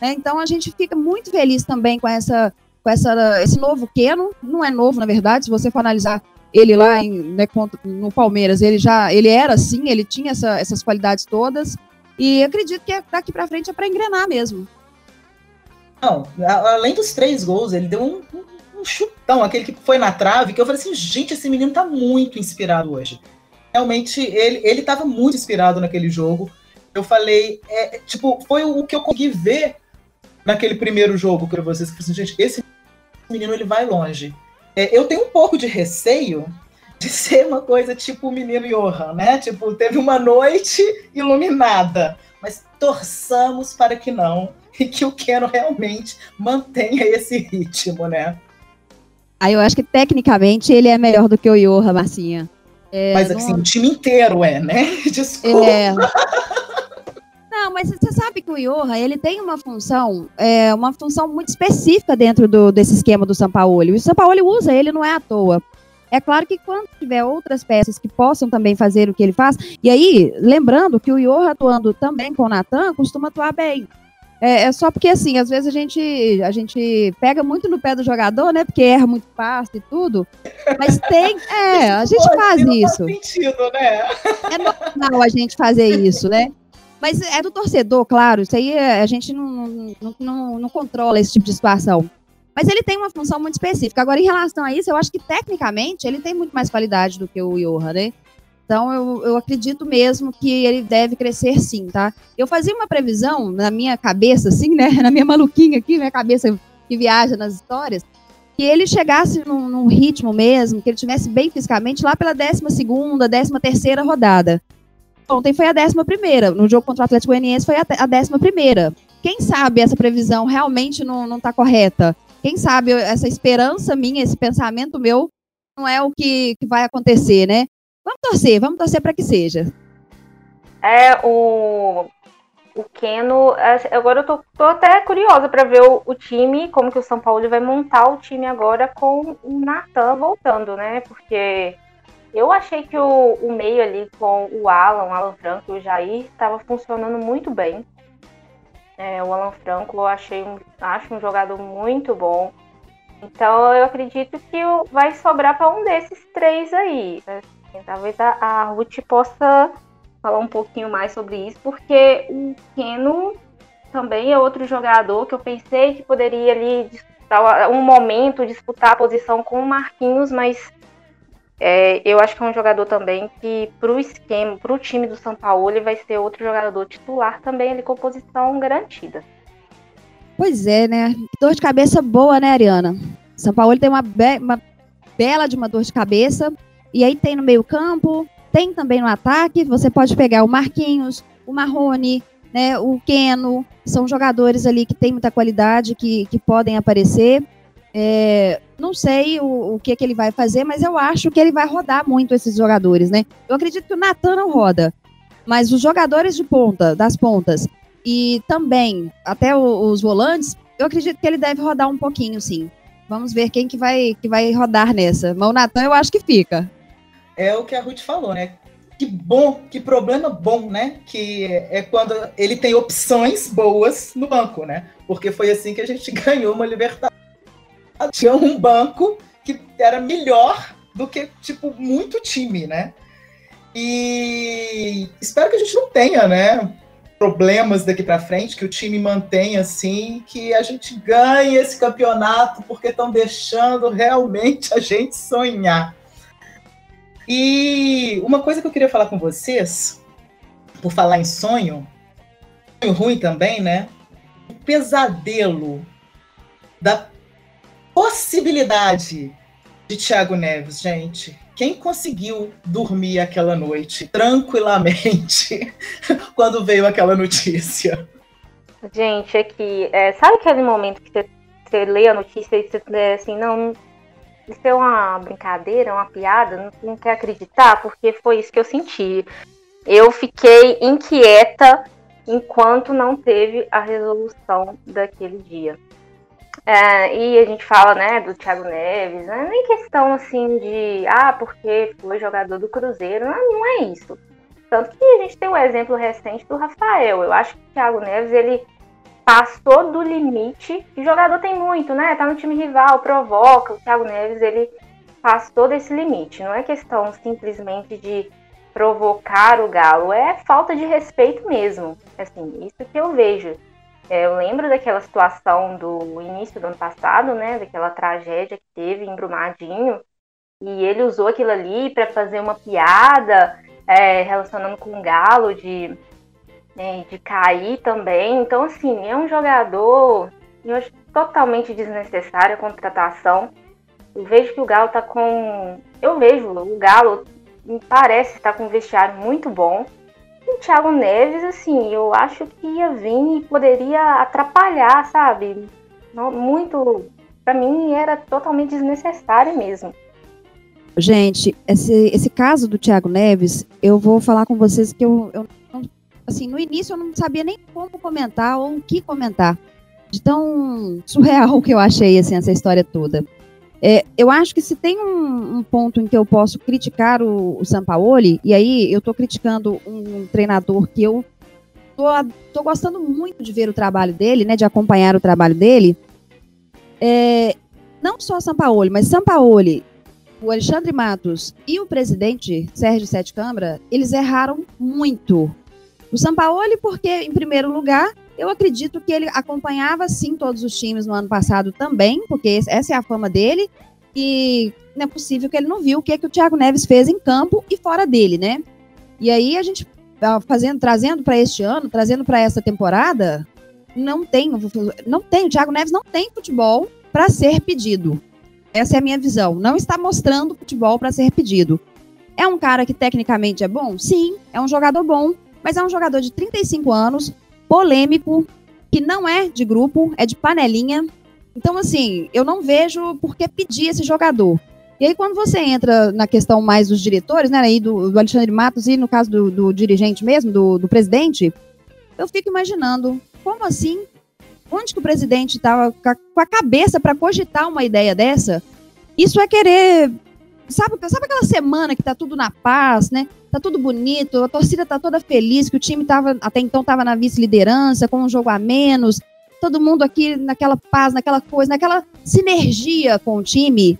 Né? Então, a gente fica muito feliz também com essa com essa, esse novo Keno, não é novo, na verdade, se você for analisar ele lá em, né, no Palmeiras, ele já ele era assim, ele tinha essa, essas qualidades todas, e acredito que daqui para frente é para engrenar mesmo. Não, além dos três gols, ele deu um, um, um, chutão, aquele que foi na trave, que eu falei assim, gente, esse menino tá muito inspirado hoje. Realmente, ele, ele tava muito inspirado naquele jogo. Eu falei, é, tipo, foi o que eu consegui ver naquele primeiro jogo para vocês, que assim, gente, esse menino ele vai longe. É, eu tenho um pouco de receio de ser uma coisa tipo o menino Johan, né? Tipo, teve uma noite iluminada, mas torçamos para que não e que o Keno realmente mantenha esse ritmo, né? Aí eu acho que tecnicamente ele é melhor do que o Johan, Marcinha. É, mas assim, não... o time inteiro é, né? Desculpa. É. Não, mas você sabe que o Johan, ele tem uma função, é, uma função muito específica dentro do, desse esquema do São Paulo. E o São Paulo usa ele não é à toa. É claro que quando tiver outras peças que possam também fazer o que ele faz, e aí, lembrando que o Iorra atuando também com o Natan, costuma atuar bem. É, é, só porque, assim, às vezes a gente, a gente pega muito no pé do jogador, né? Porque erra muito fácil e tudo. Mas tem. É, a gente faz isso. Faz sentido, né? É normal a gente fazer isso, né? Mas é do torcedor, claro. Isso aí a gente não, não, não, não controla esse tipo de situação. Mas ele tem uma função muito específica. Agora, em relação a isso, eu acho que tecnicamente ele tem muito mais qualidade do que o Johan, né? Então, eu, eu acredito mesmo que ele deve crescer sim, tá? Eu fazia uma previsão na minha cabeça, assim, né? Na minha maluquinha aqui, minha cabeça que viaja nas histórias, que ele chegasse num, num ritmo mesmo, que ele tivesse bem fisicamente lá pela 12 ª 13 terceira rodada. Ontem foi a 11 primeira, no jogo contra o Atlético Goianiense foi a 11 primeira. Quem sabe essa previsão realmente não, não tá correta? Quem sabe essa esperança minha, esse pensamento meu, não é o que, que vai acontecer, né? Vamos torcer, vamos torcer para que seja. É, o, o Keno. É, agora eu tô, tô até curiosa para ver o, o, time, como que o São Paulo vai montar o time agora com o Natan voltando, né? Porque eu achei que o, o meio ali com o Alan, o Alan Franco e o Jair estava funcionando muito bem. É, o Alan Franco eu achei um, acho um jogador muito bom. Então eu acredito que vai sobrar para um desses três aí. Talvez a, a Ruth possa falar um pouquinho mais sobre isso, porque o Keno também é outro jogador que eu pensei que poderia ali disputar um momento disputar a posição com o Marquinhos, mas é, eu acho que é um jogador também que para o esquema, para o time do São Paulo, ele vai ser outro jogador titular também ali com posição garantida. Pois é, né? Dor de cabeça boa, né, Ariana? São Paulo tem uma, be uma bela de uma dor de cabeça e aí tem no meio-campo, tem também no ataque. Você pode pegar o Marquinhos, o Marrone, né, o Keno. São jogadores ali que têm muita qualidade, que, que podem aparecer. É, não sei o, o que, que ele vai fazer, mas eu acho que ele vai rodar muito esses jogadores, né? Eu acredito que o Natan não roda, mas os jogadores de ponta, das pontas, e também até o, os volantes, eu acredito que ele deve rodar um pouquinho, sim. Vamos ver quem que vai, que vai rodar nessa. Mas o Natan eu acho que fica é o que a Ruth falou, né? Que bom, que problema bom, né? Que é quando ele tem opções boas no banco, né? Porque foi assim que a gente ganhou uma Libertadores. Tinha um banco que era melhor do que, tipo, muito time, né? E espero que a gente não tenha, né? Problemas daqui para frente, que o time mantenha assim, que a gente ganhe esse campeonato, porque estão deixando realmente a gente sonhar. E uma coisa que eu queria falar com vocês, por falar em sonho, sonho ruim também, né? O pesadelo da possibilidade de Thiago Neves, gente. Quem conseguiu dormir aquela noite tranquilamente quando veio aquela notícia? Gente, aqui, é, sabe aquele momento que você, você lê a notícia e você é assim, não, isso é uma brincadeira, uma piada, não, quer acreditar, porque foi isso que eu senti. Eu fiquei inquieta enquanto não teve a resolução daquele dia. É, e a gente fala, né, do Thiago Neves, não é nem questão assim de, ah, porque foi jogador do Cruzeiro, não, não é isso. Tanto que a gente tem o um exemplo recente do Rafael. Eu acho que o Thiago Neves, ele passou do limite. O jogador tem muito, né? Tá no time rival, provoca. O Thiago Neves, ele passou desse limite. Não é questão simplesmente de provocar o Galo, é falta de respeito mesmo. Assim, isso que eu vejo. É, eu lembro daquela situação do início do ano passado, né? Daquela tragédia que teve em Brumadinho. E ele usou aquilo ali para fazer uma piada é, relacionando com o Galo de né, de cair também. Então, assim, é um jogador eu acho totalmente desnecessária a contratação. Eu vejo que o Galo tá com. Eu vejo o Galo me parece estar com um vestiário muito bom. E o Thiago Neves, assim, eu acho que ia vir e poderia atrapalhar, sabe? Muito. Para mim era totalmente desnecessário mesmo. Gente, esse, esse caso do Thiago Neves, eu vou falar com vocês que eu, eu assim, no início eu não sabia nem como comentar ou o que comentar. De tão surreal que eu achei, assim, essa história toda. É, eu acho que se tem um, um, ponto em que eu posso criticar o, o Sampaoli, e aí eu estou criticando um, treinador que eu tô, gostando muito de ver o trabalho dele, né, de acompanhar o trabalho dele, é, não só Sampaoli, mas Sampaoli, o Alexandre Matos e o presidente Sérgio Sete Câmara, eles erraram muito. O Sampaoli, porque, em primeiro lugar, eu acredito que ele acompanhava sim todos os times no ano passado também, porque essa é a fama dele. E não é possível que ele não viu o que, é que o Thiago Neves fez em campo e fora dele, né? E aí a gente tá fazendo, trazendo para este ano, trazendo para essa temporada, não tem, não tem, o Thiago Neves não tem futebol para ser pedido. Essa é a minha visão. Não está mostrando futebol para ser pedido. É um cara que tecnicamente é bom? Sim, é um jogador bom, mas é um jogador de 35 anos, polêmico, que não é de grupo, é de panelinha. Então, assim, eu não vejo por que pedir esse jogador. E aí, quando você entra na questão mais dos diretores, né, aí do, do Alexandre Matos e no caso do, do dirigente mesmo, do, do, presidente, eu fico imaginando, como assim? Onde que o presidente estava com a cabeça para cogitar uma ideia dessa? Isso é querer sabe, sabe aquela semana que tá tudo na paz, né? Tá tudo bonito, a torcida tá toda feliz, que o time tava, até então tava na vice-liderança, com um jogo a menos, todo mundo aqui naquela paz, naquela coisa, naquela sinergia com o time.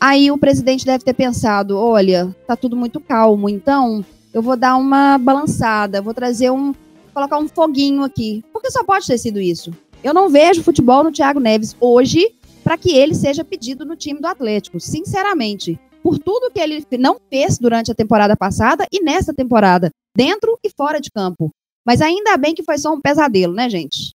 Aí o presidente deve ter pensado: olha, tá tudo muito calmo, então eu vou dar uma balançada, vou trazer um. colocar um foguinho aqui. Porque só pode ter sido isso. Eu não vejo futebol no Thiago Neves hoje para que ele seja pedido no time do Atlético, sinceramente por tudo que ele não fez durante a temporada passada e nessa temporada, dentro e fora de campo. Mas ainda bem que foi só um pesadelo, né, gente?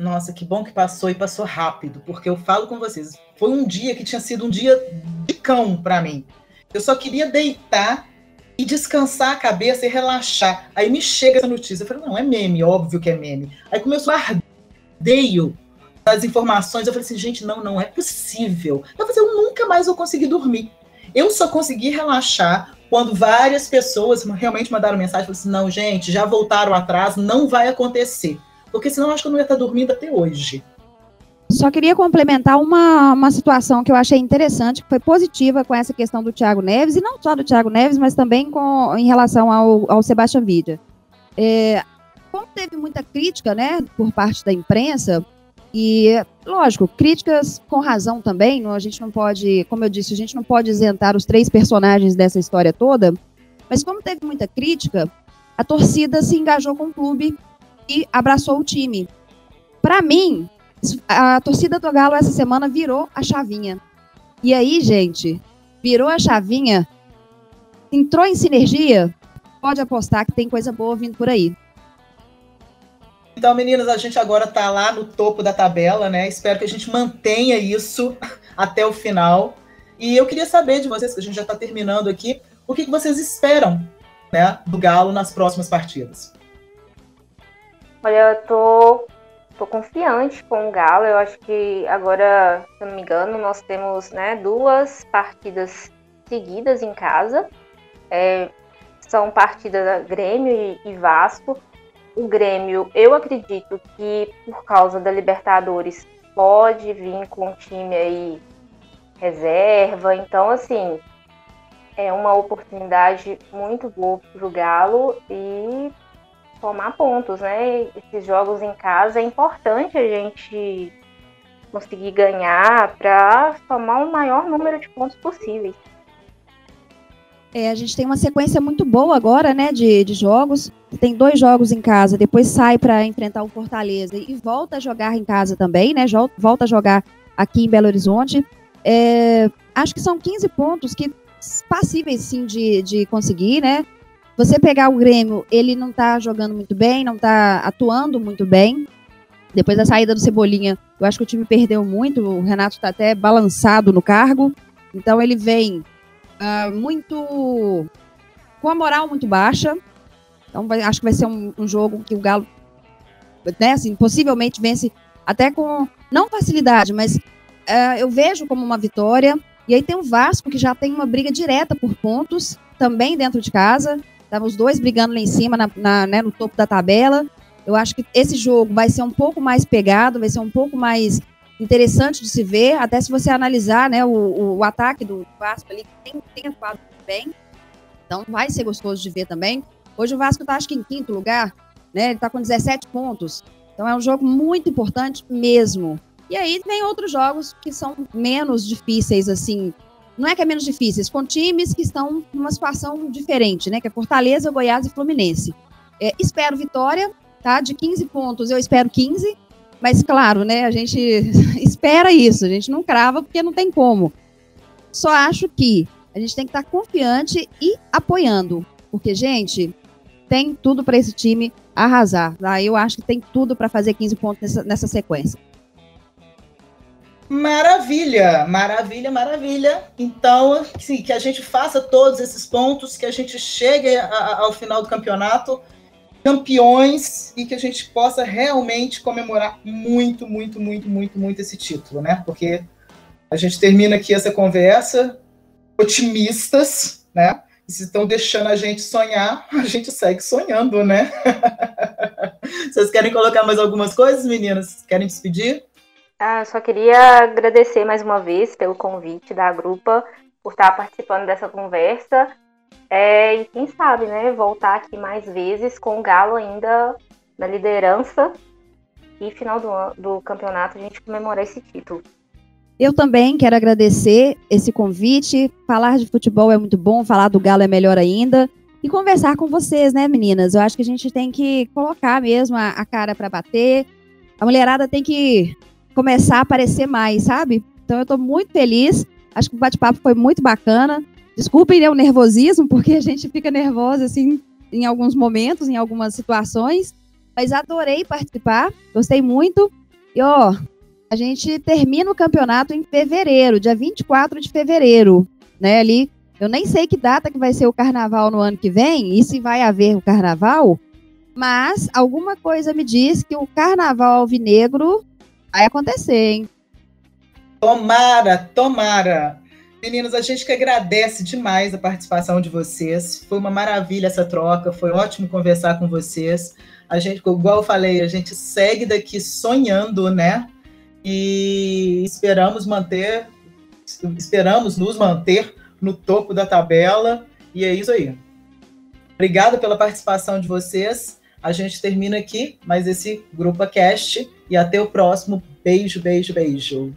Nossa, que bom que passou e passou rápido, porque eu falo com vocês, foi um dia que tinha sido um dia de cão para mim. Eu só queria deitar e descansar a cabeça e relaxar. Aí me chega essa notícia, eu falei, não, é meme, óbvio que é meme. Aí começou a ardeio as informações. Eu falei assim, gente, não, não é possível. Eu falei eu nunca mais vou conseguir dormir. Eu só consegui relaxar quando várias pessoas realmente mandaram mensagem, falaram assim, não, gente, já voltaram atrás, não vai acontecer. Porque senão acho que eu não ia estar dormindo até hoje. Só queria complementar uma, uma situação que eu achei interessante, que foi positiva com essa questão do Thiago Neves, e não só do Thiago Neves, mas também com, em relação ao, ao Sebastião Vidia. É, como teve muita crítica né, por parte da imprensa, e, lógico, críticas com razão também, a gente não pode, como eu disse, a gente não pode isentar os três personagens dessa história toda, mas como teve muita crítica, a torcida se engajou com o clube e abraçou o time. Para mim, a torcida do Galo essa semana virou a chavinha. E aí, gente, virou a chavinha, entrou em sinergia, pode apostar que tem coisa boa vindo por aí. Então, meninas, a gente agora está lá no topo da tabela, né? Espero que a gente mantenha isso até o final. E eu queria saber de vocês, que a gente já está terminando aqui, o que, que vocês esperam né, do Galo nas próximas partidas? Olha, eu tô, tô confiante com o Galo. Eu acho que agora, se eu não me engano, nós temos né, duas partidas seguidas em casa. É, são partidas Grêmio e, e Vasco o Grêmio, eu acredito que por causa da Libertadores pode vir com um time aí reserva. Então, assim, é uma oportunidade muito boa para o Galo e tomar pontos, né? Esses jogos em casa é importante a gente conseguir ganhar para tomar o maior número de pontos possíveis. É, a gente tem uma sequência muito boa agora, né, de, de jogos. Tem dois jogos em casa, depois sai para enfrentar o Fortaleza e volta a jogar em casa também, né? Volta a jogar aqui em Belo Horizonte. É, acho que são 15 pontos que passíveis sim de, de conseguir, né? Você pegar o Grêmio, ele não tá jogando muito bem, não tá atuando muito bem. Depois da saída do Cebolinha, eu acho que o time perdeu muito. O Renato está até balançado no cargo. Então ele vem uh, muito. com a moral muito baixa. Então vai, acho que vai ser um, um, jogo que o Galo, né, assim, possivelmente vence até com. não facilidade, mas uh, eu vejo como uma vitória. E aí tem o Vasco, que já tem uma briga direta por pontos, também dentro de casa. Estavam os dois brigando lá em cima, na, na, né, no topo da tabela. Eu acho que esse jogo vai ser um pouco mais pegado, vai ser um pouco mais interessante de se ver, até se você analisar né, o, o ataque do Vasco ali, tem, tem atuado bem. Então vai ser gostoso de ver também. Hoje o Vasco está, acho que, em quinto lugar, né? Ele está com 17 pontos. Então é um jogo muito importante mesmo. E aí vem outros jogos que são menos difíceis, assim. Não é que é menos difíceis, com times que estão numa situação diferente, né? Que é Fortaleza, Goiás e Fluminense. É, espero vitória, tá? De 15 pontos, eu espero 15. Mas, claro, né? A gente espera isso, a gente não crava porque não tem como. Só acho que a gente tem que estar confiante e apoiando. Porque, gente, tem tudo para esse time arrasar. Tá? Eu acho que tem tudo para fazer 15 pontos nessa, nessa sequência. Maravilha, maravilha, maravilha. Então, sim, que a gente faça todos esses pontos, que a gente chegue a, a, ao final do campeonato campeões e que a gente possa realmente comemorar muito, muito, muito, muito, muito esse título, né? Porque a gente termina aqui essa conversa otimistas, né? se estão deixando a gente sonhar, a gente segue sonhando, né? Vocês querem colocar mais algumas coisas, meninas? Querem despedir? Ah, só queria agradecer mais uma vez pelo convite da grupa, por estar participando dessa conversa. É, e quem sabe, né, voltar aqui mais vezes com o Galo ainda na liderança e final do, do campeonato a gente comemorar esse título. Eu também quero agradecer esse convite. Falar de futebol é muito bom, falar do Galo é melhor ainda. E conversar com vocês, né, meninas? Eu acho que a gente tem que colocar mesmo a, a cara para bater. A mulherada tem que começar a aparecer mais, sabe? Então eu estou muito feliz. Acho que o bate-papo foi muito bacana. Desculpem né, o nervosismo, porque a gente fica nervosa assim em alguns momentos, em algumas situações. Mas adorei participar, gostei muito. E ó, a gente termina o campeonato em fevereiro, dia 24 de fevereiro, né? Ali, eu nem sei que data que vai ser o carnaval no ano que vem e se vai haver o carnaval, mas alguma coisa me diz que o carnaval alvinegro vai acontecer, hein? Tomara, tomara. Meninos, a gente que agradece demais a participação de vocês. Foi uma maravilha essa troca, foi ótimo conversar com vocês. A gente, igual eu falei, a gente segue daqui sonhando, né? e esperamos manter, esperamos nos manter no topo da tabela. E é isso aí. Obrigado pela participação de vocês. A gente termina aqui mais esse Grupo Cast e até o próximo. Beijo, beijo, beijo.